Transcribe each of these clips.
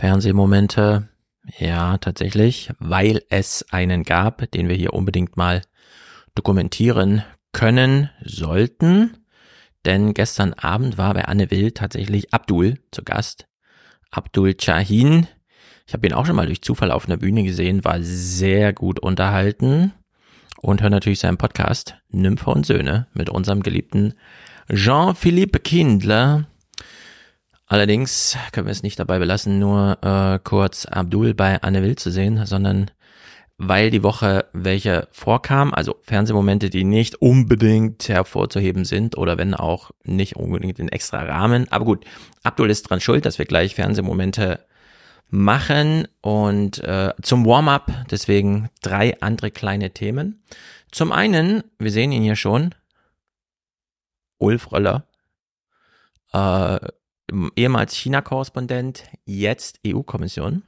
Fernsehmomente. Ja, tatsächlich, weil es einen gab, den wir hier unbedingt mal dokumentieren können sollten. Denn gestern Abend war bei Anne Will tatsächlich Abdul zu Gast. Abdul Chahin. Ich habe ihn auch schon mal durch Zufall auf einer Bühne gesehen, war sehr gut unterhalten. Und höre natürlich seinen Podcast Nymphe und Söhne mit unserem geliebten Jean-Philippe Kindler. Allerdings können wir es nicht dabei belassen, nur äh, kurz Abdul bei Anne Will zu sehen, sondern weil die Woche welche vorkam, also Fernsehmomente, die nicht unbedingt hervorzuheben sind oder wenn auch nicht unbedingt in extra Rahmen. Aber gut, Abdul ist dran schuld, dass wir gleich Fernsehmomente machen und äh, zum Warm-up deswegen drei andere kleine Themen. Zum einen, wir sehen ihn hier schon, Ulf Röller, äh, ehemals China-Korrespondent, jetzt EU-Kommission,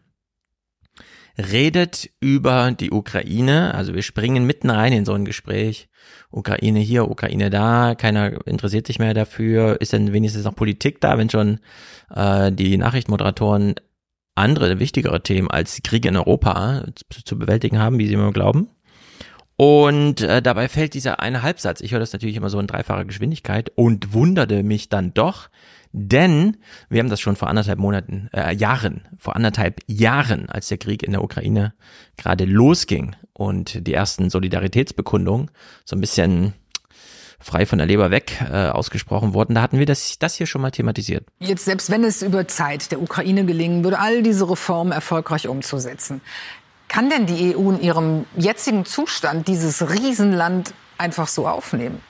redet über die Ukraine. Also wir springen mitten rein in so ein Gespräch. Ukraine hier, Ukraine da, keiner interessiert sich mehr dafür. Ist denn wenigstens noch Politik da, wenn schon äh, die Nachrichtenmoderatoren andere, wichtigere Themen als Kriege in Europa zu, zu bewältigen haben, wie sie immer glauben? Und äh, dabei fällt dieser eine Halbsatz. Ich höre das natürlich immer so in dreifacher Geschwindigkeit und wunderte mich dann doch, denn wir haben das schon vor anderthalb Monaten, äh, Jahren, vor anderthalb Jahren, als der Krieg in der Ukraine gerade losging und die ersten Solidaritätsbekundungen so ein bisschen frei von der Leber weg äh, ausgesprochen wurden, da hatten wir das, das hier schon mal thematisiert. Jetzt, selbst wenn es über Zeit der Ukraine gelingen würde, all diese Reformen erfolgreich umzusetzen, kann denn die EU in ihrem jetzigen Zustand dieses Riesenland einfach so aufnehmen?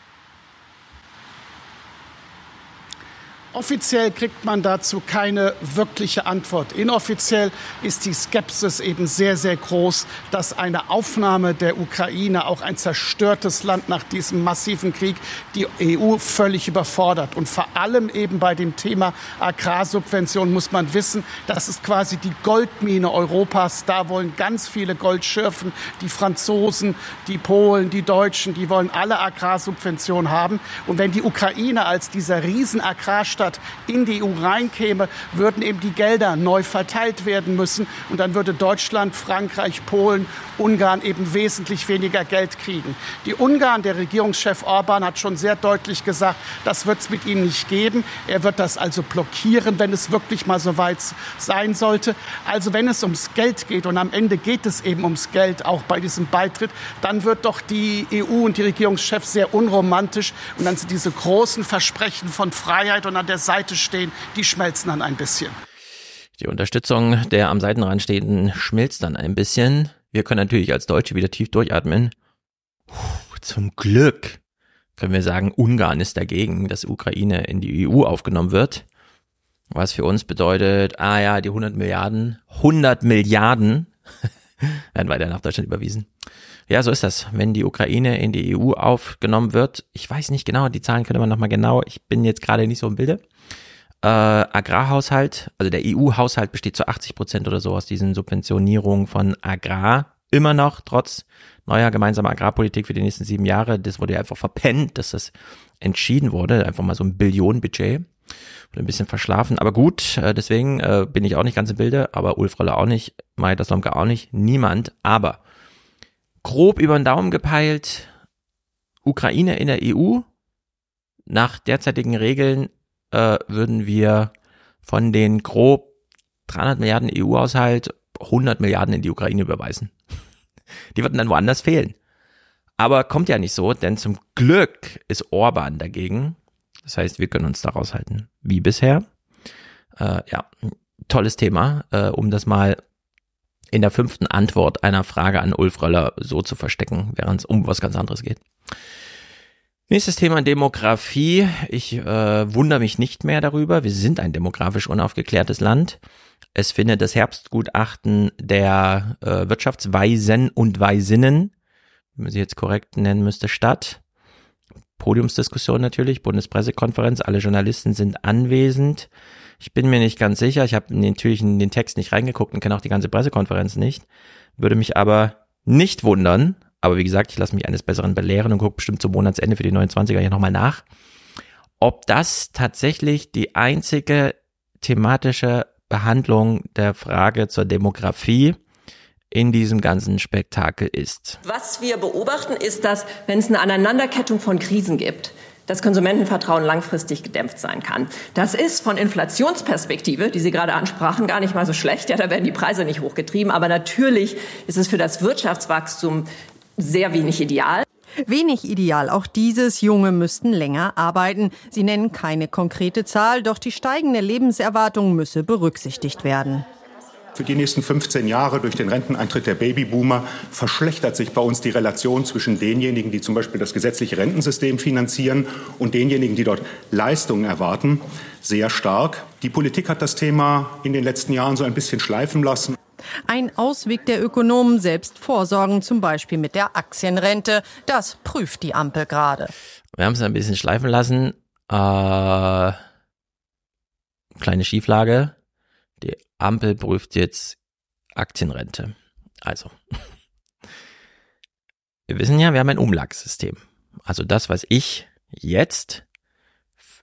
Offiziell kriegt man dazu keine wirkliche Antwort. Inoffiziell ist die Skepsis eben sehr, sehr groß, dass eine Aufnahme der Ukraine, auch ein zerstörtes Land nach diesem massiven Krieg, die EU völlig überfordert. Und vor allem eben bei dem Thema Agrarsubvention muss man wissen, das ist quasi die Goldmine Europas. Da wollen ganz viele Gold schürfen. Die Franzosen, die Polen, die Deutschen, die wollen alle Agrarsubventionen haben. Und wenn die Ukraine als dieser riesen Hauptstadt in die EU reinkäme, würden eben die Gelder neu verteilt werden müssen. Und dann würde Deutschland, Frankreich, Polen, Ungarn eben wesentlich weniger Geld kriegen. Die Ungarn, der Regierungschef Orban, hat schon sehr deutlich gesagt, das wird es mit ihnen nicht geben. Er wird das also blockieren, wenn es wirklich mal so weit sein sollte. Also wenn es ums Geld geht und am Ende geht es eben ums Geld, auch bei diesem Beitritt, dann wird doch die EU und die Regierungschefs sehr unromantisch und dann sind diese großen Versprechen von Freiheit und an der Seite stehen, die schmelzen dann ein bisschen. Die Unterstützung der am Seitenrand stehenden schmilzt dann ein bisschen. Wir können natürlich als Deutsche wieder tief durchatmen. Puh, zum Glück können wir sagen, Ungarn ist dagegen, dass Ukraine in die EU aufgenommen wird. Was für uns bedeutet, ah ja, die 100 Milliarden, 100 Milliarden werden weiter nach Deutschland überwiesen. Ja, so ist das. Wenn die Ukraine in die EU aufgenommen wird, ich weiß nicht genau, die Zahlen könnte man nochmal genau, ich bin jetzt gerade nicht so im Bilde. Äh, Agrarhaushalt, also der EU-Haushalt besteht zu 80 Prozent oder so aus diesen Subventionierungen von Agrar. Immer noch, trotz neuer gemeinsamer Agrarpolitik für die nächsten sieben Jahre. Das wurde ja einfach verpennt, dass das entschieden wurde. Einfach mal so ein Billionenbudget. Wurde ein bisschen verschlafen. Aber gut, äh, deswegen äh, bin ich auch nicht ganz im Bilde, aber Ulf Roller auch nicht, Maja Slomka auch nicht, niemand. Aber grob über den Daumen gepeilt, Ukraine in der EU, nach derzeitigen Regeln äh, würden wir von den grob 300 Milliarden EU-Haushalt 100 Milliarden in die Ukraine überweisen. Die würden dann woanders fehlen. Aber kommt ja nicht so, denn zum Glück ist Orban dagegen. Das heißt, wir können uns da raushalten wie bisher. Äh, ja, tolles Thema, äh, um das mal in der fünften Antwort einer Frage an Ulf Röller so zu verstecken, während es um was ganz anderes geht. Nächstes Thema Demografie. Ich äh, wundere mich nicht mehr darüber. Wir sind ein demografisch unaufgeklärtes Land. Es findet das Herbstgutachten der äh, Wirtschaftsweisen und Weisinnen, wie man sie jetzt korrekt nennen müsste, statt. Podiumsdiskussion natürlich, Bundespressekonferenz, alle Journalisten sind anwesend. Ich bin mir nicht ganz sicher. Ich habe natürlich in den Text nicht reingeguckt und kenne auch die ganze Pressekonferenz nicht. Würde mich aber nicht wundern. Aber wie gesagt, ich lasse mich eines Besseren belehren und gucke bestimmt zum Monatsende für die 29er hier nochmal nach. Ob das tatsächlich die einzige thematische Behandlung der Frage zur Demografie in diesem ganzen Spektakel ist. Was wir beobachten, ist, dass wenn es eine Aneinanderkettung von Krisen gibt, das Konsumentenvertrauen langfristig gedämpft sein kann. Das ist von Inflationsperspektive, die Sie gerade ansprachen, gar nicht mal so schlecht. Ja, da werden die Preise nicht hochgetrieben. Aber natürlich ist es für das Wirtschaftswachstum sehr wenig ideal. Wenig ideal. Auch dieses Junge müssten länger arbeiten. Sie nennen keine konkrete Zahl, doch die steigende Lebenserwartung müsse berücksichtigt werden. Für die nächsten 15 Jahre durch den Renteneintritt der Babyboomer verschlechtert sich bei uns die Relation zwischen denjenigen, die zum Beispiel das gesetzliche Rentensystem finanzieren und denjenigen, die dort Leistungen erwarten, sehr stark. Die Politik hat das Thema in den letzten Jahren so ein bisschen schleifen lassen. Ein Ausweg der Ökonomen selbst vorsorgen, zum Beispiel mit der Aktienrente. Das prüft die Ampel gerade. Wir haben es ein bisschen schleifen lassen. Äh, kleine Schieflage. Ampel prüft jetzt Aktienrente. Also, wir wissen ja, wir haben ein Umlagssystem. Also das, was ich jetzt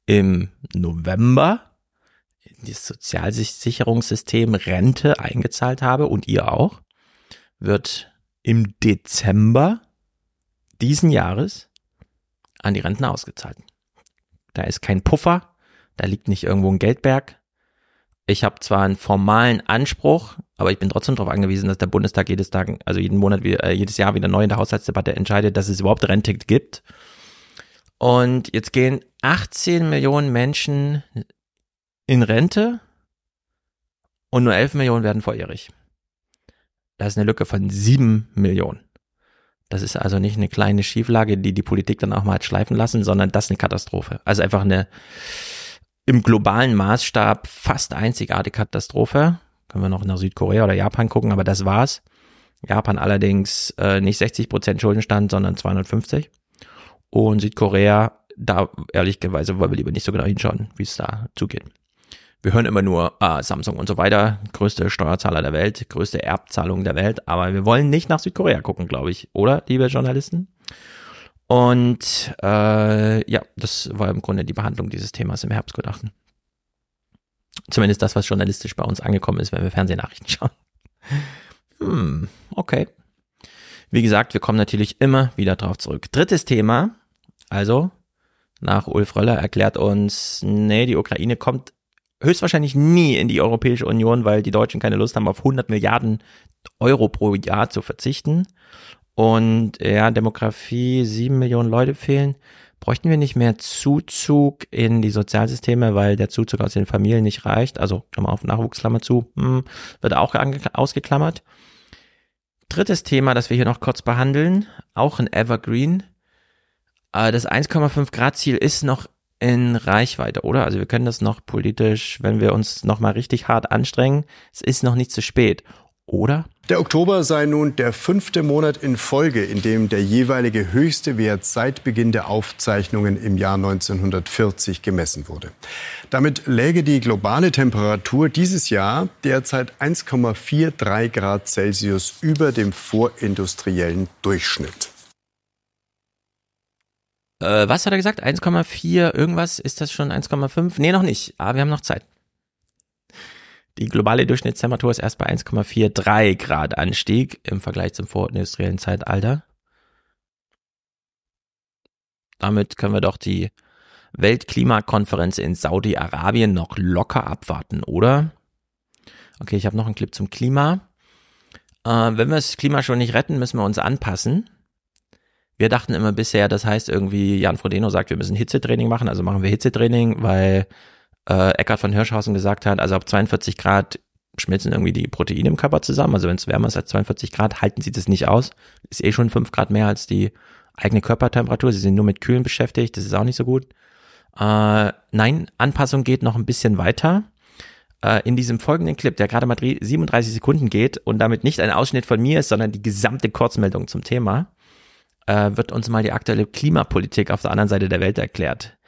im November in das Sozialsicherungssystem Rente eingezahlt habe und ihr auch, wird im Dezember diesen Jahres an die Renten ausgezahlt. Da ist kein Puffer, da liegt nicht irgendwo ein Geldberg, ich habe zwar einen formalen Anspruch, aber ich bin trotzdem darauf angewiesen, dass der Bundestag jedes Tag, also jeden Monat, äh, jedes Jahr wieder neu in der Haushaltsdebatte entscheidet, dass es überhaupt Rente gibt. Und jetzt gehen 18 Millionen Menschen in Rente und nur 11 Millionen werden volljährig. Das ist eine Lücke von 7 Millionen. Das ist also nicht eine kleine Schieflage, die die Politik dann auch mal hat schleifen lassen, sondern das ist eine Katastrophe. Also einfach eine, im globalen Maßstab fast einzigartige Katastrophe. Können wir noch nach Südkorea oder Japan gucken, aber das war's. Japan allerdings äh, nicht 60 Prozent Schuldenstand, sondern 250. Und Südkorea, da ehrlicherweise wollen wir lieber nicht so genau hinschauen, wie es da zugeht. Wir hören immer nur ah, Samsung und so weiter, größte Steuerzahler der Welt, größte Erbzahlung der Welt, aber wir wollen nicht nach Südkorea gucken, glaube ich, oder, liebe Journalisten? Und äh, ja, das war im Grunde die Behandlung dieses Themas im Herbstgutachten. Zumindest das, was journalistisch bei uns angekommen ist, wenn wir Fernsehnachrichten schauen. Hm, okay. Wie gesagt, wir kommen natürlich immer wieder drauf zurück. Drittes Thema, also nach Ulf Röller erklärt uns, nee, die Ukraine kommt höchstwahrscheinlich nie in die Europäische Union, weil die Deutschen keine Lust haben, auf 100 Milliarden Euro pro Jahr zu verzichten. Und ja, Demografie, sieben Millionen Leute fehlen. Bräuchten wir nicht mehr Zuzug in die Sozialsysteme, weil der Zuzug aus den Familien nicht reicht? Also, Klammer auf, Nachwuchsklammer zu, hm, wird auch ausgeklammert. Drittes Thema, das wir hier noch kurz behandeln, auch ein Evergreen. Äh, das 1,5 Grad Ziel ist noch in Reichweite, oder? Also wir können das noch politisch, wenn wir uns noch mal richtig hart anstrengen, es ist noch nicht zu spät oder? Der Oktober sei nun der fünfte Monat in Folge, in dem der jeweilige höchste Wert seit Beginn der Aufzeichnungen im Jahr 1940 gemessen wurde. Damit läge die globale Temperatur dieses Jahr derzeit 1,43 Grad Celsius über dem vorindustriellen Durchschnitt. Äh, was hat er gesagt? 1,4 irgendwas? Ist das schon 1,5? Nee, noch nicht. Aber wir haben noch Zeit. Die globale Durchschnittstemperatur ist erst bei 1,43 Grad Anstieg im Vergleich zum vorindustriellen Zeitalter. Damit können wir doch die Weltklimakonferenz in Saudi-Arabien noch locker abwarten, oder? Okay, ich habe noch einen Clip zum Klima. Äh, wenn wir das Klima schon nicht retten, müssen wir uns anpassen. Wir dachten immer bisher, das heißt irgendwie, Jan Frodeno sagt, wir müssen Hitzetraining machen, also machen wir Hitzetraining, weil äh, Eckhard von Hirschhausen gesagt hat, also ab 42 Grad schmilzen irgendwie die Proteine im Körper zusammen. Also wenn es wärmer ist als 42 Grad, halten sie das nicht aus. Ist eh schon 5 Grad mehr als die eigene Körpertemperatur. Sie sind nur mit Kühlen beschäftigt. Das ist auch nicht so gut. Äh, nein, Anpassung geht noch ein bisschen weiter. Äh, in diesem folgenden Clip, der gerade mal 37 Sekunden geht und damit nicht ein Ausschnitt von mir ist, sondern die gesamte Kurzmeldung zum Thema, äh, wird uns mal die aktuelle Klimapolitik auf der anderen Seite der Welt erklärt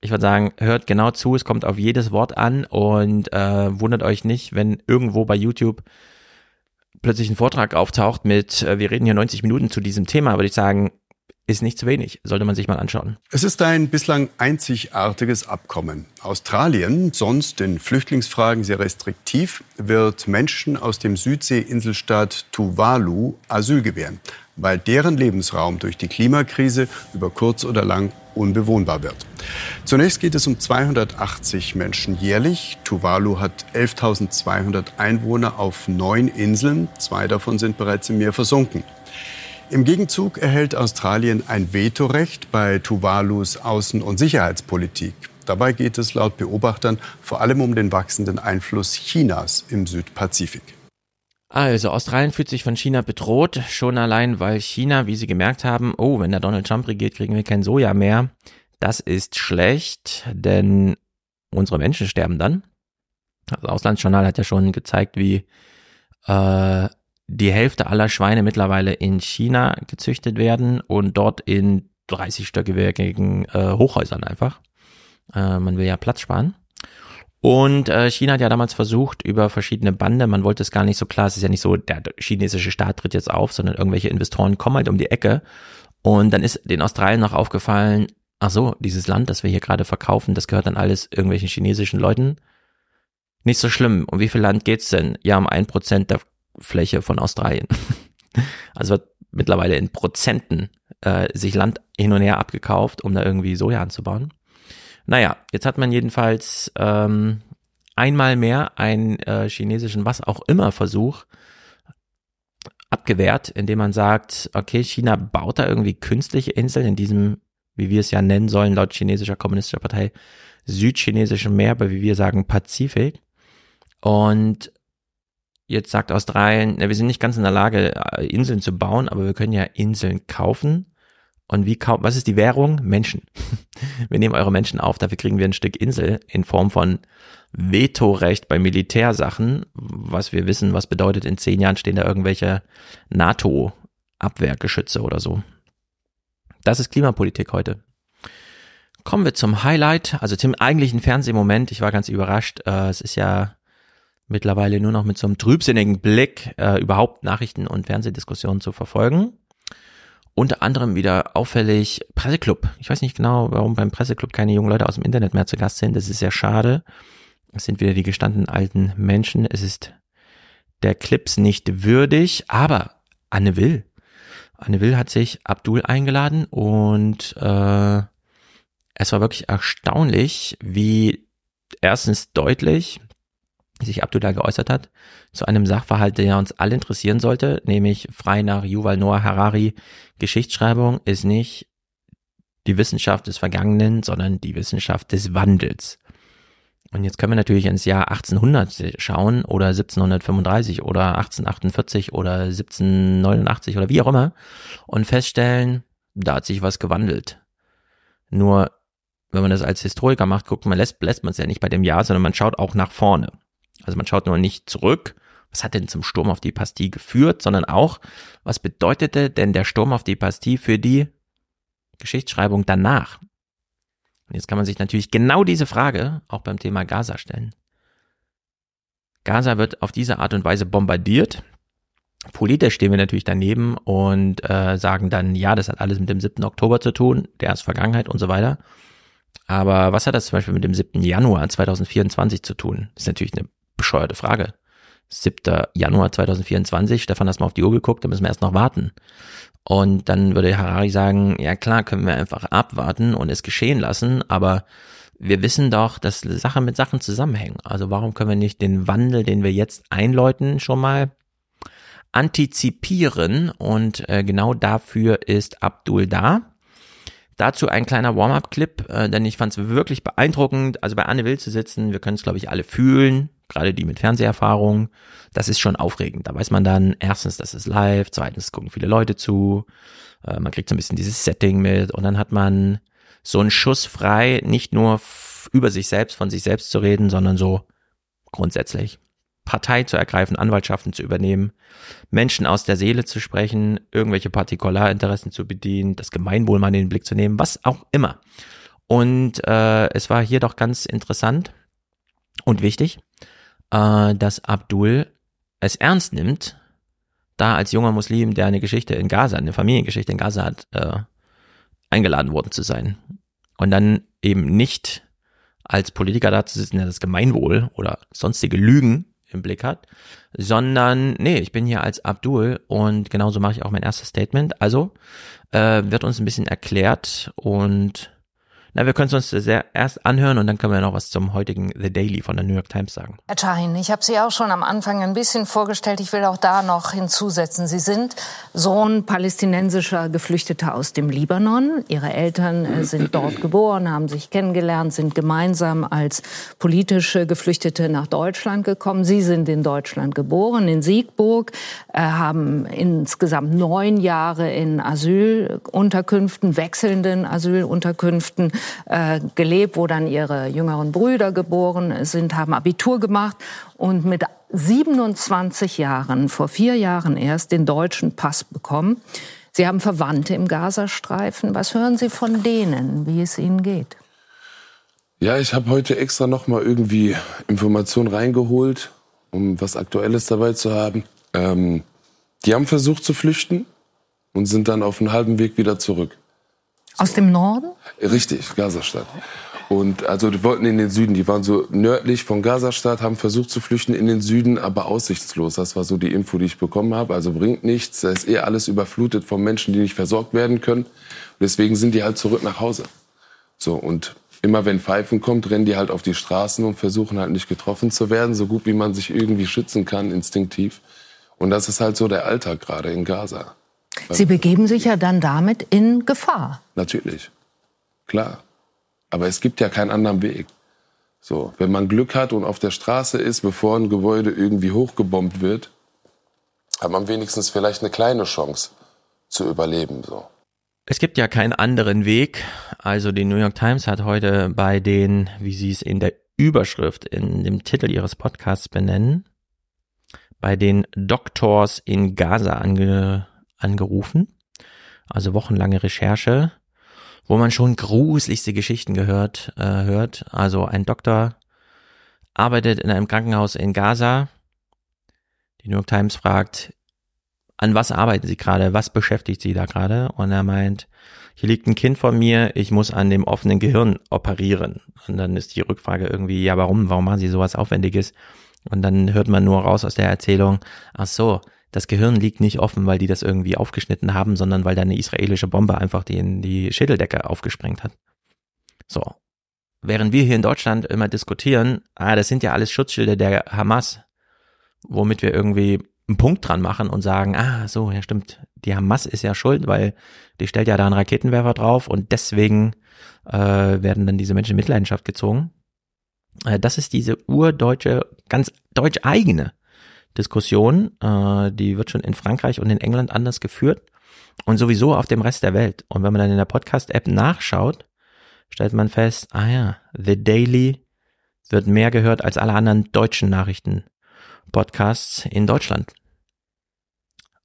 ich würde sagen, hört genau zu, es kommt auf jedes Wort an und äh, wundert euch nicht, wenn irgendwo bei YouTube plötzlich ein Vortrag auftaucht mit, äh, wir reden hier 90 Minuten zu diesem Thema, würde ich sagen, ist nicht zu wenig. Sollte man sich mal anschauen. Es ist ein bislang einzigartiges Abkommen. Australien, sonst in Flüchtlingsfragen sehr restriktiv, wird Menschen aus dem Südseeinselstaat Tuvalu Asyl gewähren, weil deren Lebensraum durch die Klimakrise über kurz oder lang unbewohnbar wird. Zunächst geht es um 280 Menschen jährlich. Tuvalu hat 11.200 Einwohner auf neun Inseln. Zwei davon sind bereits im Meer versunken. Im Gegenzug erhält Australien ein Vetorecht bei Tuvalus Außen- und Sicherheitspolitik. Dabei geht es laut Beobachtern vor allem um den wachsenden Einfluss Chinas im Südpazifik. Also, Australien fühlt sich von China bedroht, schon allein, weil China, wie Sie gemerkt haben, oh, wenn der Donald Trump regiert, kriegen wir kein Soja mehr. Das ist schlecht, denn unsere Menschen sterben dann. Das Auslandsjournal hat ja schon gezeigt, wie äh, die Hälfte aller Schweine mittlerweile in China gezüchtet werden und dort in 30-stöckigen äh, Hochhäusern einfach. Äh, man will ja Platz sparen. Und äh, China hat ja damals versucht, über verschiedene Bande, man wollte es gar nicht so klar, es ist ja nicht so, der chinesische Staat tritt jetzt auf, sondern irgendwelche Investoren kommen halt um die Ecke. Und dann ist den Australien noch aufgefallen, ach so, dieses Land, das wir hier gerade verkaufen, das gehört dann alles irgendwelchen chinesischen Leuten. Nicht so schlimm. Um wie viel Land geht's denn? Ja, um ein Prozent der Fläche von Australien. also wird mittlerweile in Prozenten äh, sich Land hin und her abgekauft, um da irgendwie Soja anzubauen. Naja, jetzt hat man jedenfalls ähm, einmal mehr einen äh, chinesischen was auch immer Versuch abgewehrt, indem man sagt, okay, China baut da irgendwie künstliche Inseln in diesem, wie wir es ja nennen sollen, laut chinesischer kommunistischer Partei, südchinesischen Meer, aber wie wir sagen, Pazifik. Und Jetzt sagt Australien, na, wir sind nicht ganz in der Lage, äh, Inseln zu bauen, aber wir können ja Inseln kaufen. Und wie kaufen, was ist die Währung? Menschen. Wir nehmen eure Menschen auf, dafür kriegen wir ein Stück Insel in Form von Vetorecht bei Militärsachen, was wir wissen, was bedeutet, in zehn Jahren stehen da irgendwelche NATO-Abwehrgeschütze oder so. Das ist Klimapolitik heute. Kommen wir zum Highlight, also zum eigentlichen Fernsehmoment. Ich war ganz überrascht. Äh, es ist ja mittlerweile nur noch mit so einem trübsinnigen Blick äh, überhaupt Nachrichten und Fernsehdiskussionen zu verfolgen. Unter anderem wieder auffällig Presseclub. Ich weiß nicht genau, warum beim Presseclub keine jungen Leute aus dem Internet mehr zu Gast sind. Das ist sehr schade. Es sind wieder die gestandenen alten Menschen. Es ist der Clips nicht würdig, aber Anne Will. Anne Will hat sich Abdul eingeladen und äh, es war wirklich erstaunlich, wie erstens deutlich sich Abdullah geäußert hat, zu einem Sachverhalt, der uns alle interessieren sollte, nämlich frei nach Yuval Noah Harari, Geschichtsschreibung ist nicht die Wissenschaft des Vergangenen, sondern die Wissenschaft des Wandels. Und jetzt können wir natürlich ins Jahr 1800 schauen oder 1735 oder 1848 oder 1789 oder wie auch immer und feststellen, da hat sich was gewandelt. Nur wenn man das als Historiker macht, guckt man, lässt, lässt man es ja nicht bei dem Jahr, sondern man schaut auch nach vorne. Also man schaut nur nicht zurück, was hat denn zum Sturm auf die Bastille geführt, sondern auch, was bedeutete denn der Sturm auf die Bastille für die Geschichtsschreibung danach? Und jetzt kann man sich natürlich genau diese Frage auch beim Thema Gaza stellen. Gaza wird auf diese Art und Weise bombardiert. Politisch stehen wir natürlich daneben und äh, sagen dann, ja, das hat alles mit dem 7. Oktober zu tun, der ist Vergangenheit und so weiter. Aber was hat das zum Beispiel mit dem 7. Januar 2024 zu tun? Das ist natürlich eine bescheuerte Frage. 7. Januar 2024, Stefan, hast mal auf die Uhr geguckt, da müssen wir erst noch warten. Und dann würde Harari sagen, ja klar, können wir einfach abwarten und es geschehen lassen, aber wir wissen doch, dass Sachen mit Sachen zusammenhängen. Also warum können wir nicht den Wandel, den wir jetzt einläuten, schon mal antizipieren? Und äh, genau dafür ist Abdul da. Dazu ein kleiner Warm-up-Clip, äh, denn ich fand es wirklich beeindruckend, also bei Anne Will zu sitzen. Wir können es, glaube ich, alle fühlen gerade die mit Fernseherfahrung, das ist schon aufregend. Da weiß man dann erstens, das ist live, zweitens gucken viele Leute zu, äh, man kriegt so ein bisschen dieses Setting mit und dann hat man so einen Schuss frei, nicht nur über sich selbst, von sich selbst zu reden, sondern so grundsätzlich. Partei zu ergreifen, Anwaltschaften zu übernehmen, Menschen aus der Seele zu sprechen, irgendwelche Partikularinteressen zu bedienen, das Gemeinwohl mal in den Blick zu nehmen, was auch immer. Und äh, es war hier doch ganz interessant und wichtig, äh, dass Abdul es ernst nimmt, da als junger Muslim, der eine Geschichte in Gaza, eine Familiengeschichte in Gaza hat, äh, eingeladen worden zu sein. Und dann eben nicht als Politiker da zu sitzen, der das Gemeinwohl oder sonstige Lügen im Blick hat, sondern nee, ich bin hier als Abdul und genauso mache ich auch mein erstes Statement. Also äh, wird uns ein bisschen erklärt und na, wir können es uns sehr erst anhören und dann können wir noch was zum heutigen The Daily von der New York Times sagen. Herr Chahin, ich habe Sie auch schon am Anfang ein bisschen vorgestellt. Ich will auch da noch hinzusetzen. Sie sind Sohn palästinensischer Geflüchteter aus dem Libanon. Ihre Eltern äh, sind dort geboren, haben sich kennengelernt, sind gemeinsam als politische Geflüchtete nach Deutschland gekommen. Sie sind in Deutschland geboren, in Siegburg, äh, haben insgesamt neun Jahre in Asylunterkünften, wechselnden Asylunterkünften äh, gelebt, wo dann ihre jüngeren Brüder geboren sind, haben Abitur gemacht und mit 27 Jahren, vor vier Jahren erst, den deutschen Pass bekommen. Sie haben Verwandte im Gazastreifen. Was hören Sie von denen, wie es ihnen geht? Ja, ich habe heute extra noch mal irgendwie Informationen reingeholt, um was Aktuelles dabei zu haben. Ähm, die haben versucht zu flüchten und sind dann auf einem halben Weg wieder zurück. Aus dem Norden? Richtig, Gazastadt. Und also die wollten in den Süden, die waren so nördlich von Gazastadt, haben versucht zu flüchten in den Süden, aber aussichtslos. Das war so die Info, die ich bekommen habe. Also bringt nichts, da ist eh alles überflutet von Menschen, die nicht versorgt werden können. deswegen sind die halt zurück nach Hause. So und immer wenn Pfeifen kommt, rennen die halt auf die Straßen und versuchen halt nicht getroffen zu werden, so gut wie man sich irgendwie schützen kann, instinktiv. Und das ist halt so der Alltag gerade in Gaza. Sie begeben sich ja dann damit in Gefahr. Natürlich, klar. Aber es gibt ja keinen anderen Weg. So, wenn man Glück hat und auf der Straße ist, bevor ein Gebäude irgendwie hochgebombt wird, hat man wenigstens vielleicht eine kleine Chance zu überleben. So. Es gibt ja keinen anderen Weg. Also die New York Times hat heute bei den, wie sie es in der Überschrift, in dem Titel ihres Podcasts benennen, bei den Doctors in Gaza ange, angerufen. Also wochenlange Recherche, wo man schon gruseligste Geschichten gehört, äh, hört. Also ein Doktor arbeitet in einem Krankenhaus in Gaza. Die New York Times fragt, an was arbeiten Sie gerade? Was beschäftigt Sie da gerade? Und er meint, hier liegt ein Kind vor mir, ich muss an dem offenen Gehirn operieren. Und dann ist die Rückfrage irgendwie, ja, warum? Warum machen Sie sowas Aufwendiges? Und dann hört man nur raus aus der Erzählung, ach so, das Gehirn liegt nicht offen, weil die das irgendwie aufgeschnitten haben, sondern weil da eine israelische Bombe einfach die in die Schädeldecke aufgesprengt hat. So. Während wir hier in Deutschland immer diskutieren, ah, das sind ja alles Schutzschilde der Hamas, womit wir irgendwie einen Punkt dran machen und sagen, ah, so, ja stimmt, die Hamas ist ja schuld, weil die stellt ja da einen Raketenwerfer drauf und deswegen äh, werden dann diese Menschen in Mitleidenschaft gezogen. Äh, das ist diese urdeutsche, ganz deutsch eigene Diskussion, äh, die wird schon in Frankreich und in England anders geführt und sowieso auf dem Rest der Welt. Und wenn man dann in der Podcast-App nachschaut, stellt man fest, ah ja, The Daily wird mehr gehört als alle anderen deutschen Nachrichten-Podcasts in Deutschland.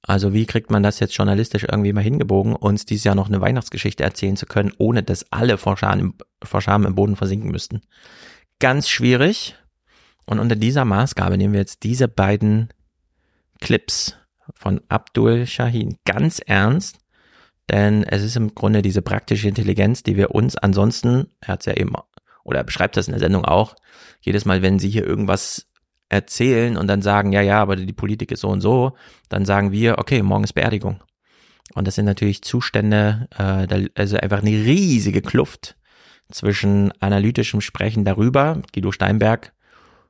Also wie kriegt man das jetzt journalistisch irgendwie mal hingebogen, uns dieses Jahr noch eine Weihnachtsgeschichte erzählen zu können, ohne dass alle vor Scham vor Scham im Boden versinken müssten? Ganz schwierig. Und unter dieser Maßgabe nehmen wir jetzt diese beiden Clips von Abdul Shahin ganz ernst, denn es ist im Grunde diese praktische Intelligenz, die wir uns ansonsten, er hat es ja eben, oder er beschreibt das in der Sendung auch, jedes Mal, wenn sie hier irgendwas erzählen und dann sagen, ja, ja, aber die Politik ist so und so, dann sagen wir, okay, morgen ist Beerdigung. Und das sind natürlich Zustände, äh, also einfach eine riesige Kluft zwischen analytischem Sprechen darüber, Guido Steinberg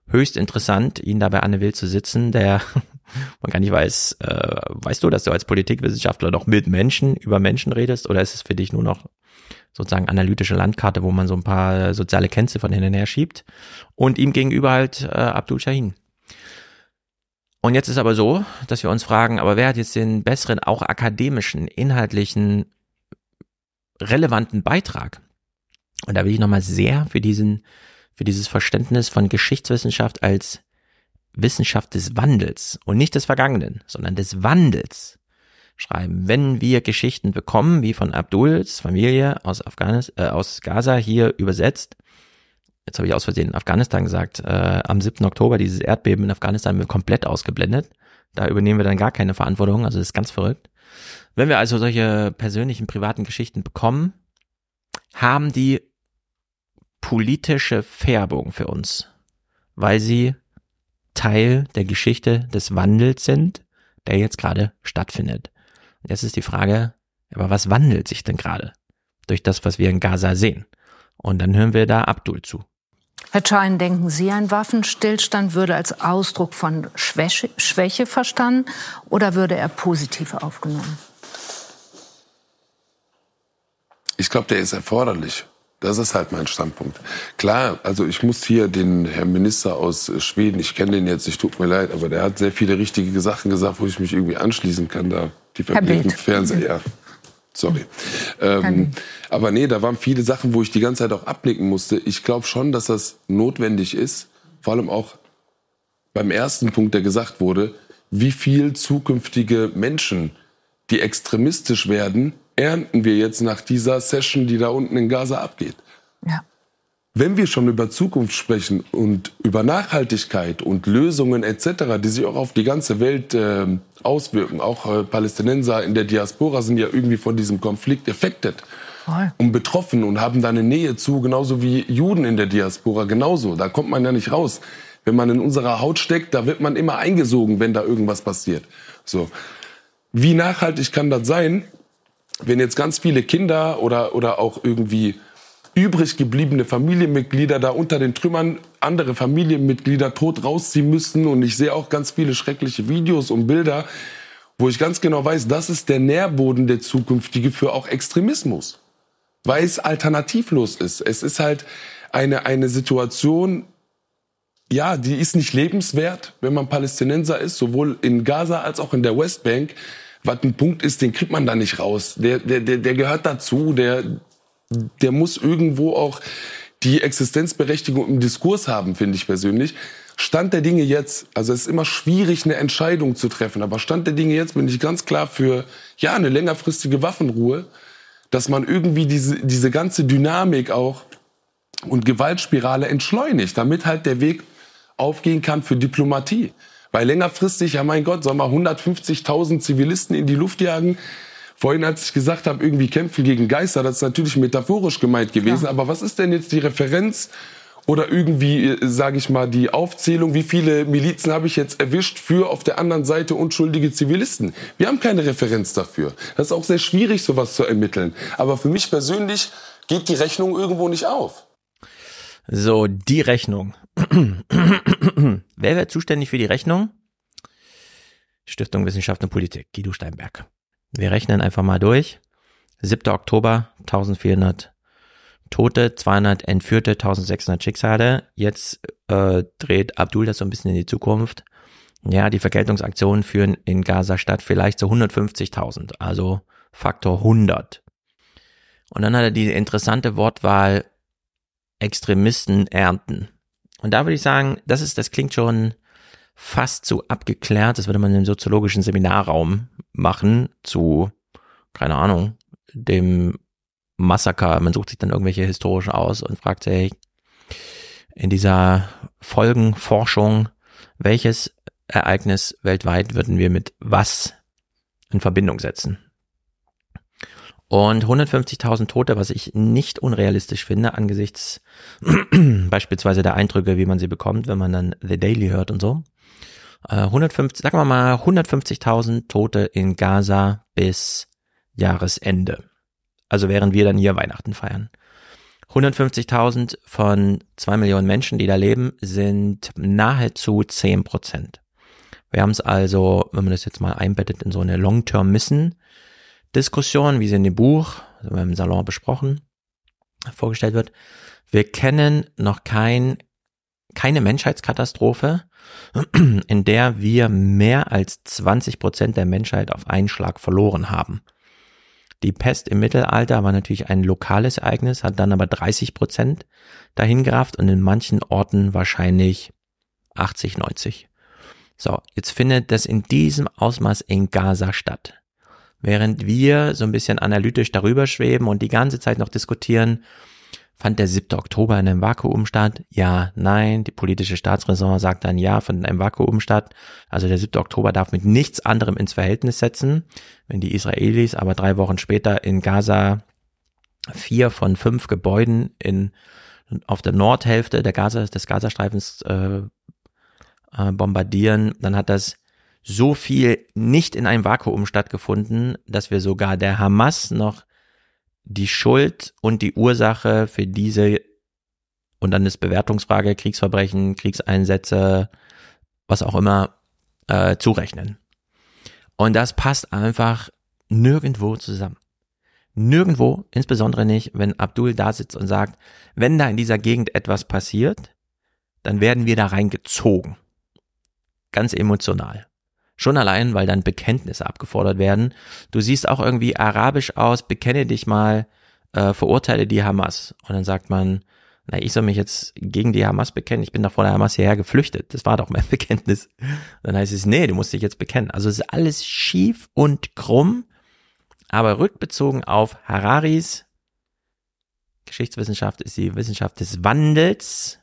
höchst interessant, ihn dabei Anne Will zu sitzen, der man gar nicht weiß, äh, weißt du, dass du als Politikwissenschaftler noch mit Menschen über Menschen redest oder ist es für dich nur noch sozusagen analytische Landkarte, wo man so ein paar soziale Kennziffern hin und her schiebt und ihm gegenüber halt äh, Abdul Shahin. Und jetzt ist aber so, dass wir uns fragen, aber wer hat jetzt den besseren, auch akademischen, inhaltlichen, relevanten Beitrag? Und da will ich nochmal sehr für diesen für dieses Verständnis von Geschichtswissenschaft als Wissenschaft des Wandels und nicht des Vergangenen, sondern des Wandels schreiben. Wenn wir Geschichten bekommen, wie von Abduls Familie aus Afghanis äh, aus Gaza hier übersetzt, jetzt habe ich aus Versehen Afghanistan gesagt, äh, am 7. Oktober dieses Erdbeben in Afghanistan wird komplett ausgeblendet. Da übernehmen wir dann gar keine Verantwortung, also das ist ganz verrückt. Wenn wir also solche persönlichen, privaten Geschichten bekommen, haben die politische Färbung für uns, weil sie Teil der Geschichte des Wandels sind, der jetzt gerade stattfindet. Jetzt ist die Frage, aber was wandelt sich denn gerade durch das, was wir in Gaza sehen? Und dann hören wir da Abdul zu. Herr Schein, denken Sie, ein Waffenstillstand würde als Ausdruck von Schwäche, Schwäche verstanden oder würde er positiv aufgenommen? Ich glaube, der ist erforderlich. Das ist halt mein Standpunkt. Klar, also ich muss hier den Herrn Minister aus Schweden, ich kenne den jetzt, ich tut mir leid, aber der hat sehr viele richtige Sachen gesagt, wo ich mich irgendwie anschließen kann. Da die verbliebenen Fernseher, ja. Sorry. Ähm, aber nee, da waren viele Sachen, wo ich die ganze Zeit auch abnicken musste. Ich glaube schon, dass das notwendig ist, vor allem auch beim ersten Punkt, der gesagt wurde, wie viel zukünftige Menschen, die extremistisch werden, ernten wir jetzt nach dieser Session, die da unten in Gaza abgeht. Ja. Wenn wir schon über Zukunft sprechen und über Nachhaltigkeit und Lösungen etc., die sich auch auf die ganze Welt äh, auswirken, auch äh, Palästinenser in der Diaspora sind ja irgendwie von diesem Konflikt affected Voll. und betroffen und haben da eine Nähe zu, genauso wie Juden in der Diaspora, genauso. Da kommt man ja nicht raus. Wenn man in unserer Haut steckt, da wird man immer eingesogen, wenn da irgendwas passiert. So. Wie nachhaltig kann das sein, wenn jetzt ganz viele Kinder oder, oder auch irgendwie übrig gebliebene Familienmitglieder da unter den Trümmern andere Familienmitglieder tot rausziehen müssen. Und ich sehe auch ganz viele schreckliche Videos und Bilder, wo ich ganz genau weiß, das ist der Nährboden der zukünftige für auch Extremismus. Weil es alternativlos ist. Es ist halt eine, eine Situation, ja, die ist nicht lebenswert, wenn man Palästinenser ist, sowohl in Gaza als auch in der Westbank was ein Punkt ist, den kriegt man da nicht raus. Der, der, der, der gehört dazu, der, der muss irgendwo auch die Existenzberechtigung im Diskurs haben, finde ich persönlich. Stand der Dinge jetzt, also es ist immer schwierig, eine Entscheidung zu treffen, aber Stand der Dinge jetzt bin ich ganz klar für, ja, eine längerfristige Waffenruhe, dass man irgendwie diese, diese ganze Dynamik auch und Gewaltspirale entschleunigt, damit halt der Weg aufgehen kann für Diplomatie. Weil längerfristig, ja mein Gott, soll man 150.000 Zivilisten in die Luft jagen? Vorhin, als ich gesagt habe, irgendwie kämpfen gegen Geister, das ist natürlich metaphorisch gemeint gewesen. Ja. Aber was ist denn jetzt die Referenz oder irgendwie, äh, sage ich mal, die Aufzählung, wie viele Milizen habe ich jetzt erwischt für auf der anderen Seite unschuldige Zivilisten? Wir haben keine Referenz dafür. Das ist auch sehr schwierig, sowas zu ermitteln. Aber für mich persönlich geht die Rechnung irgendwo nicht auf. So, die Rechnung. Wer wäre zuständig für die Rechnung? Stiftung Wissenschaft und Politik, Guido Steinberg. Wir rechnen einfach mal durch. 7. Oktober, 1400 Tote, 200 Entführte, 1600 Schicksale. Jetzt äh, dreht Abdul das so ein bisschen in die Zukunft. Ja, die Vergeltungsaktionen führen in Gaza Stadt vielleicht zu 150.000, also Faktor 100. Und dann hat er die interessante Wortwahl Extremisten ernten. Und da würde ich sagen, das ist, das klingt schon fast zu abgeklärt. Das würde man im soziologischen Seminarraum machen zu, keine Ahnung, dem Massaker. Man sucht sich dann irgendwelche historischen aus und fragt sich in dieser Folgenforschung, welches Ereignis weltweit würden wir mit was in Verbindung setzen? Und 150.000 Tote, was ich nicht unrealistisch finde, angesichts beispielsweise der Eindrücke, wie man sie bekommt, wenn man dann The Daily hört und so. 150, äh, sagen wir mal 150.000 Tote in Gaza bis Jahresende. Also während wir dann hier Weihnachten feiern. 150.000 von zwei Millionen Menschen, die da leben, sind nahezu 10 Prozent. Wir haben es also, wenn man das jetzt mal einbettet in so eine Long-Term-Missen, Diskussion, wie sie in dem Buch, also im Salon besprochen, vorgestellt wird. Wir kennen noch kein, keine Menschheitskatastrophe, in der wir mehr als 20 Prozent der Menschheit auf einen Schlag verloren haben. Die Pest im Mittelalter war natürlich ein lokales Ereignis, hat dann aber 30 Prozent dahin gerafft und in manchen Orten wahrscheinlich 80, 90. So, jetzt findet das in diesem Ausmaß in Gaza statt während wir so ein bisschen analytisch darüber schweben und die ganze Zeit noch diskutieren, fand der 7. Oktober in einem Vakuum statt? Ja, nein. Die politische Staatsräson sagt dann ja, fand in einem Vakuum statt. Also der 7. Oktober darf mit nichts anderem ins Verhältnis setzen. Wenn die Israelis aber drei Wochen später in Gaza vier von fünf Gebäuden in, auf der Nordhälfte der Gaza, des Gazastreifens äh, äh, bombardieren, dann hat das so viel nicht in einem Vakuum stattgefunden, dass wir sogar der Hamas noch die Schuld und die Ursache für diese und dann ist Bewertungsfrage, Kriegsverbrechen, Kriegseinsätze, was auch immer, äh, zurechnen. Und das passt einfach nirgendwo zusammen. Nirgendwo, insbesondere nicht, wenn Abdul da sitzt und sagt, wenn da in dieser Gegend etwas passiert, dann werden wir da reingezogen. Ganz emotional. Schon allein, weil dann Bekenntnisse abgefordert werden. Du siehst auch irgendwie arabisch aus, bekenne dich mal, äh, verurteile die Hamas. Und dann sagt man, na, ich soll mich jetzt gegen die Hamas bekennen. Ich bin doch vor der Hamas hierher geflüchtet. Das war doch mein Bekenntnis. Dann heißt es, nee, du musst dich jetzt bekennen. Also es ist alles schief und krumm, aber rückbezogen auf Hararis Geschichtswissenschaft ist die Wissenschaft des Wandels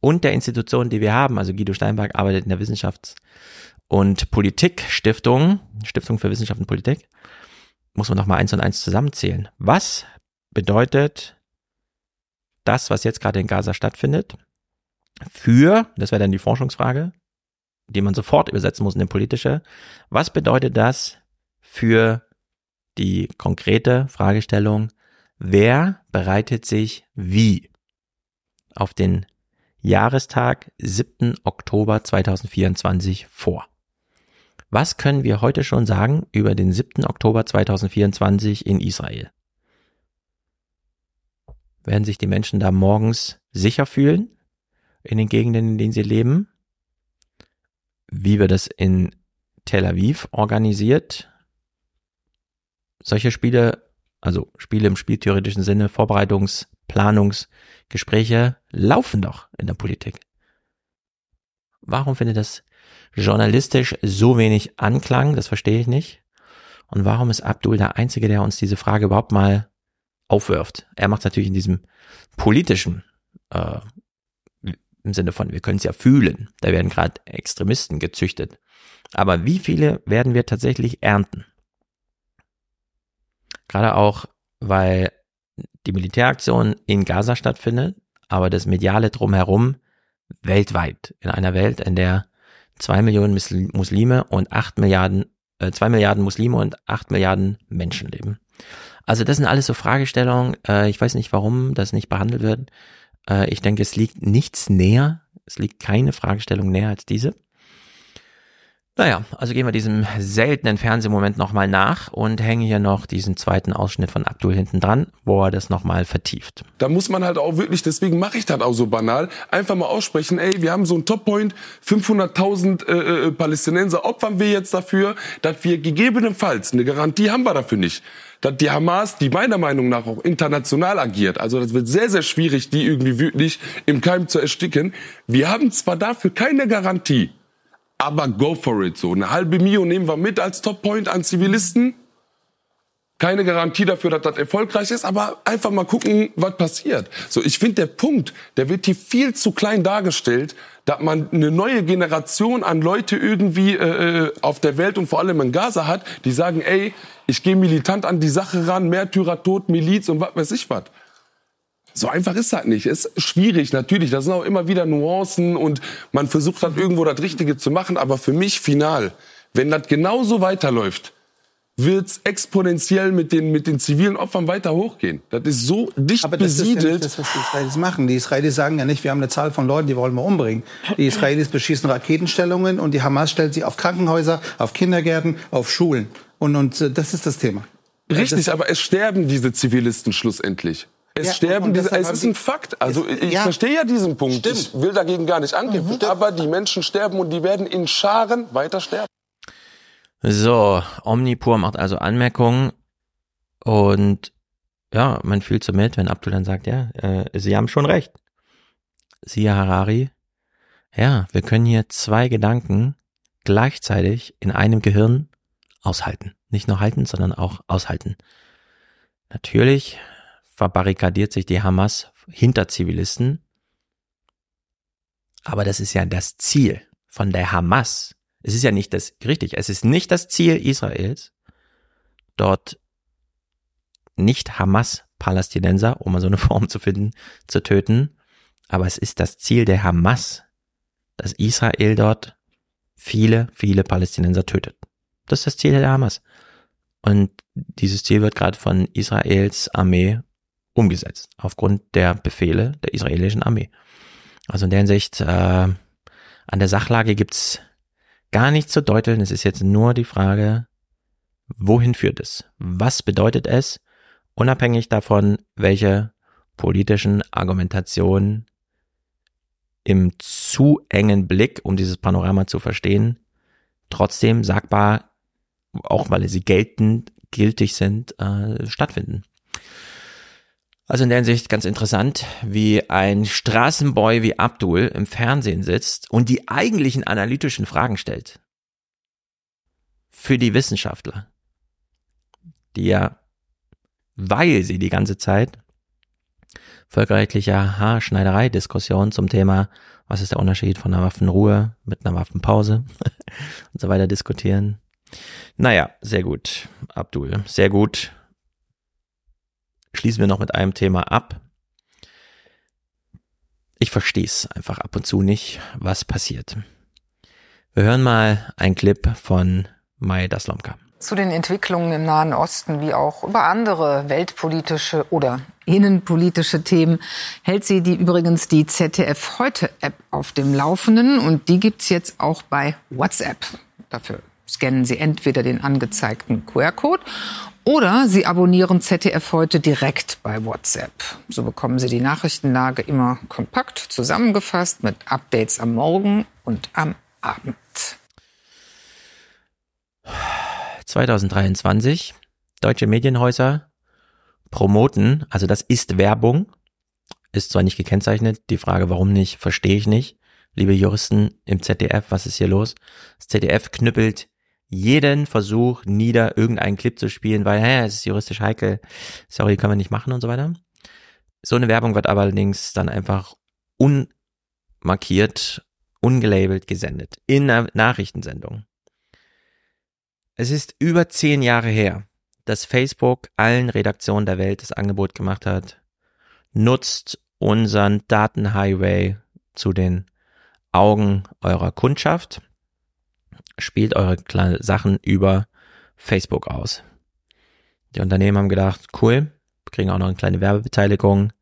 und der Institutionen, die wir haben. Also Guido Steinberg arbeitet in der Wissenschafts- und Politikstiftung, Stiftung für Wissenschaft und Politik, muss man noch mal eins und eins zusammenzählen. Was bedeutet das, was jetzt gerade in Gaza stattfindet, für, das wäre dann die Forschungsfrage, die man sofort übersetzen muss in eine politische, was bedeutet das für die konkrete Fragestellung, wer bereitet sich wie auf den Jahrestag 7. Oktober 2024 vor? Was können wir heute schon sagen über den 7. Oktober 2024 in Israel? Werden sich die Menschen da morgens sicher fühlen in den Gegenden, in denen sie leben? Wie wird das in Tel Aviv organisiert? Solche Spiele, also Spiele im spieltheoretischen Sinne, Vorbereitungs-, Planungsgespräche laufen doch in der Politik. Warum findet das journalistisch so wenig Anklang, das verstehe ich nicht. Und warum ist Abdul der Einzige, der uns diese Frage überhaupt mal aufwirft? Er macht es natürlich in diesem politischen, äh, im Sinne von, wir können es ja fühlen. Da werden gerade Extremisten gezüchtet. Aber wie viele werden wir tatsächlich ernten? Gerade auch, weil die Militäraktion in Gaza stattfindet, aber das mediale drumherum weltweit. In einer Welt, in der zwei Millionen Muslime und acht Milliarden, äh, zwei Milliarden Muslime und acht Milliarden Menschen leben. Also das sind alles so Fragestellungen. Äh, ich weiß nicht, warum das nicht behandelt wird. Äh, ich denke, es liegt nichts näher. Es liegt keine Fragestellung näher als diese. Naja, also gehen wir diesem seltenen Fernsehmoment nochmal nach und hängen hier noch diesen zweiten Ausschnitt von Abdul hinten dran, wo er das nochmal vertieft. Da muss man halt auch wirklich, deswegen mache ich das auch so banal, einfach mal aussprechen, ey, wir haben so einen Toppoint, 500.000 äh, äh, Palästinenser opfern wir jetzt dafür, dass wir gegebenenfalls, eine Garantie haben wir dafür nicht, dass die Hamas, die meiner Meinung nach auch international agiert, also das wird sehr, sehr schwierig, die irgendwie wirklich im Keim zu ersticken. Wir haben zwar dafür keine Garantie, aber go for it. So eine halbe Mio nehmen wir mit als Toppoint an Zivilisten. Keine Garantie dafür, dass das erfolgreich ist, aber einfach mal gucken, was passiert. So, ich finde, der Punkt, der wird hier viel zu klein dargestellt, dass man eine neue Generation an Leute irgendwie äh, äh auf der Welt und vor allem in Gaza hat, die sagen, ey, ich gehe militant an die Sache ran, Märtyrer, Tod, Miliz und was weiß ich was. So einfach ist das nicht. Ist schwierig, natürlich. Da sind auch immer wieder Nuancen und man versucht dann irgendwo das Richtige zu machen. Aber für mich final, wenn das genauso weiterläuft, wird's exponentiell mit den, mit den zivilen Opfern weiter hochgehen. Das ist so dicht Aber das besiedelt. ist ja nicht das, was die Israelis machen. Die Israelis sagen ja nicht, wir haben eine Zahl von Leuten, die wollen wir umbringen. Die Israelis beschießen Raketenstellungen und die Hamas stellt sie auf Krankenhäuser, auf Kindergärten, auf Schulen. Und, und äh, das ist das Thema. Richtig, Das- aber es sterben diese Zivilisten schlussendlich. Es Ja, sterben diese, es ist ein Fakt. Also Es- ich ja. verstehe ja diesen Punkt. Stimmt. Ich will dagegen gar nicht ankämpfen. Aber die Menschen sterben und die werden in Scharen weiter sterben. So, Omnipur macht also Anmerkungen und ja, man fühlt so mit, wenn Abdul dann sagt, ja, äh, Sie haben schon recht. Siehe Harari, ja, wir können hier zwei Gedanken gleichzeitig in einem Gehirn aushalten. Nicht nur halten, sondern auch aushalten. Natürlich verbarrikadiert sich die Hamas hinter Zivilisten, aber das ist ja das Ziel von der Hamas. Es ist ja nicht das, richtig, es ist nicht das Ziel Israels, dort nicht Hamas-Palästinenser, um mal so eine Form zu finden, zu töten. Aber es ist das Ziel der Hamas, dass Israel dort viele, viele Palästinenser tötet. Das ist das Ziel der Hamas. Und dieses Ziel wird gerade von Israels Armee umgesetzt, aufgrund der Befehle der israelischen Armee. Also in der Hinsicht, äh, an der Sachlage gibt's gar nichts zu deuteln. Es ist jetzt nur die Frage, wohin führt es? Was bedeutet es? Unabhängig davon, welche politischen Argumentationen im zu engen Blick, um dieses Panorama zu verstehen, trotzdem sagbar, auch weil sie geltend, gültig sind, äh, stattfinden. Also in der Hinsicht ganz interessant, wie ein Straßenboy wie Abdul im Fernsehen sitzt und die eigentlichen analytischen Fragen stellt. Für die Wissenschaftler, die ja, weil sie die ganze Zeit völkerrechtlicher Haarschneiderei-Diskussion zum Thema, was ist der Unterschied von einer Waffenruhe mit einer Waffenpause und so weiter diskutieren. Naja, sehr gut, Abdul, sehr gut schließen wir noch mit einem Thema ab. Ich verstehe es einfach ab und zu nicht, was passiert. Wir hören mal einen Clip von Mai Daslomka. Zu den Entwicklungen im Nahen Osten wie auch über andere weltpolitische oder innenpolitische Themen hält sie die übrigens die ZDF heute App auf dem Laufenden und die gibt's jetzt auch bei WhatsApp. Dafür scannen Sie entweder den angezeigten QR-Code oder Sie abonnieren ZDF heute direkt bei WhatsApp. So bekommen Sie die Nachrichtenlage immer kompakt zusammengefasst mit Updates am Morgen und am Abend. 2023. Deutsche Medienhäuser promoten, also das ist Werbung, ist zwar nicht gekennzeichnet, die Frage, warum nicht, verstehe ich nicht. Liebe Juristen im ZDF, was ist hier los? Das ZDF knüppelt jeden Versuch nieder, irgendeinen Clip zu spielen, weil, hä, es ist juristisch heikel, sorry, können wir nicht machen und so weiter. So eine Werbung wird allerdings dann einfach unmarkiert, ungelabelt gesendet. In einer Nachrichtensendung. Es ist über zehn Jahre her, dass Facebook allen Redaktionen der Welt das Angebot gemacht hat, nutzt unseren Datenhighway zu den Augen eurer Kundschaft spielt eure kleinen Sachen über Facebook aus. Die Unternehmen haben gedacht, cool, kriegen auch noch eine kleine Werbebeteiligung.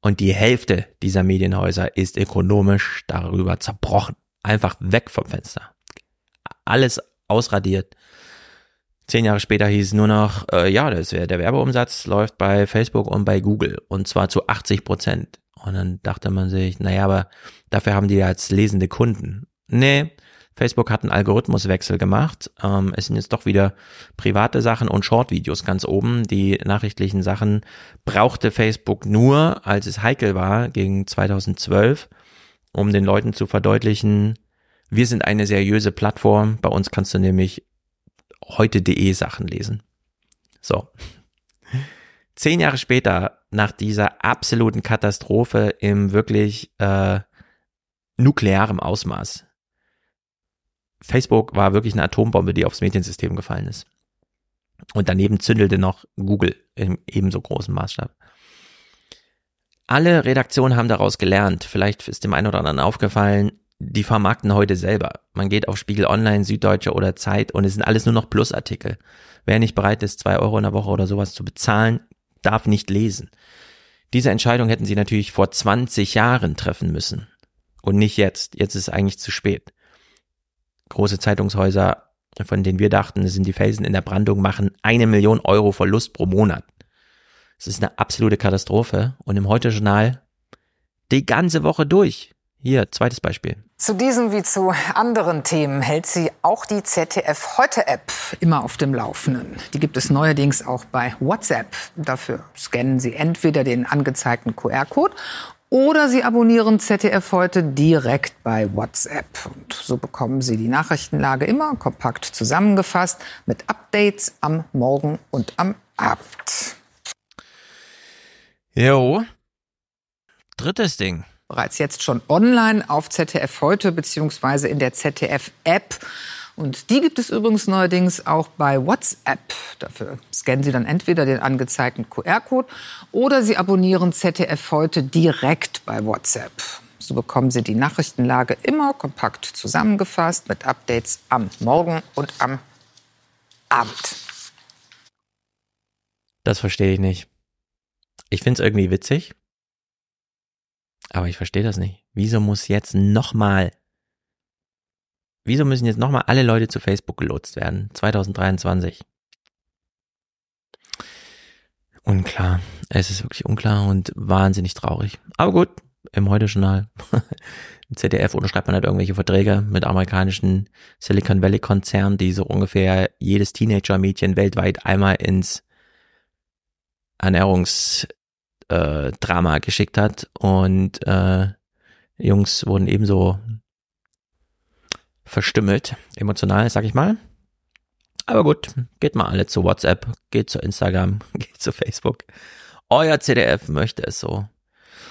Und die Hälfte dieser Medienhäuser ist ökonomisch darüber zerbrochen. Einfach weg vom Fenster. Alles ausradiert. Zehn Jahre später hieß es nur noch, äh, ja, das wär, der Werbeumsatz läuft bei Facebook und bei Google und zwar zu 80 Prozent. Und dann dachte man sich, naja, aber dafür haben die ja als lesende Kunden. Nee, Facebook hat einen Algorithmuswechsel gemacht. Ähm, es sind jetzt doch wieder private Sachen und Short-Videos ganz oben. Die nachrichtlichen Sachen brauchte Facebook nur, als es heikel war, gegen 2012, um den Leuten zu verdeutlichen, wir sind eine seriöse Plattform. Bei uns kannst du nämlich heute.de Sachen lesen. So. Zehn Jahre später, nach dieser absoluten Katastrophe im wirklich äh, nuklearem Ausmaß, Facebook war wirklich eine Atombombe, die aufs Mediensystem gefallen ist. Und daneben zündelte noch Google im ebenso großen Maßstab. Alle Redaktionen haben daraus gelernt. Vielleicht ist dem einen oder anderen aufgefallen, die vermarkten heute selber. Man geht auf Spiegel Online, Süddeutsche oder Zeit und es sind alles nur noch Plusartikel. Wer nicht bereit ist, zwei Euro in der Woche oder sowas zu bezahlen, darf nicht lesen. Diese Entscheidung hätten sie natürlich vor 20 Jahren treffen müssen. Und nicht jetzt. Jetzt ist es eigentlich zu spät große Zeitungshäuser, von denen wir dachten, es sind die Felsen in der Brandung, machen eine Million Euro Verlust pro Monat. Das ist eine absolute Katastrophe. Und im Heute-Journal die ganze Woche durch. Hier, zweites Beispiel. Zu diesen wie zu anderen Themen hält sie auch die ZDF Heute App immer auf dem Laufenden. Die gibt es neuerdings auch bei WhatsApp. Dafür scannen Sie entweder den angezeigten QR-Code oder Sie abonnieren ZDF heute direkt bei WhatsApp. Und so bekommen Sie die Nachrichtenlage immer kompakt zusammengefasst mit Updates am Morgen und am Abend. Jo. Drittes Ding. Bereits jetzt schon online auf ZDF heute beziehungsweise in der ZDF-App. Und die gibt es übrigens neuerdings auch bei WhatsApp. Dafür scannen Sie dann entweder den angezeigten QR-Code oder Sie abonnieren ZDF heute direkt bei WhatsApp. So bekommen Sie die Nachrichtenlage immer kompakt zusammengefasst mit Updates am Morgen und am Abend. Das verstehe ich nicht. Ich finde es irgendwie witzig, aber ich verstehe das nicht. Wieso muss jetzt nochmal, wieso müssen jetzt nochmal alle Leute zu Facebook gelotst werden? 2023. Unklar. Es ist wirklich unklar und wahnsinnig traurig. Aber gut, im Heute-Journal. ZDF unterschreibt man halt irgendwelche Verträge mit amerikanischen Silicon Valley Konzernen, die so ungefähr jedes Teenager-Mädchen weltweit einmal ins Ernährungsdrama äh, geschickt hat und äh, Jungs wurden ebenso verstümmelt, emotional, sag ich mal. Aber gut, geht mal alle zu WhatsApp, geht zu Instagram, geht zu Facebook. Euer CDF möchte es so.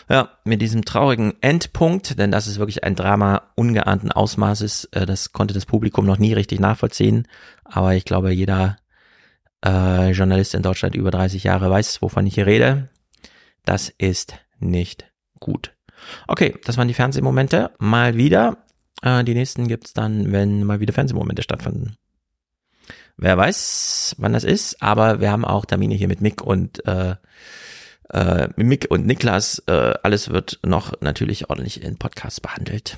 Ja, mit diesem traurigen Endpunkt, denn das ist wirklich ein Drama ungeahnten Ausmaßes, äh, das konnte das Publikum noch nie richtig nachvollziehen, aber ich glaube, jeder äh, Journalist in Deutschland über 30 Jahre weiß, wovon ich hier rede. Das ist nicht gut. Okay, das waren die Fernsehmomente. Mal wieder. Äh, die nächsten gibt's dann, wenn mal wieder Fernsehmomente stattfinden. Wer weiß, wann das ist, aber wir haben auch Termine hier mit Mick und äh, äh, Mick und Niklas. Äh, alles wird noch natürlich ordentlich in Podcast behandelt.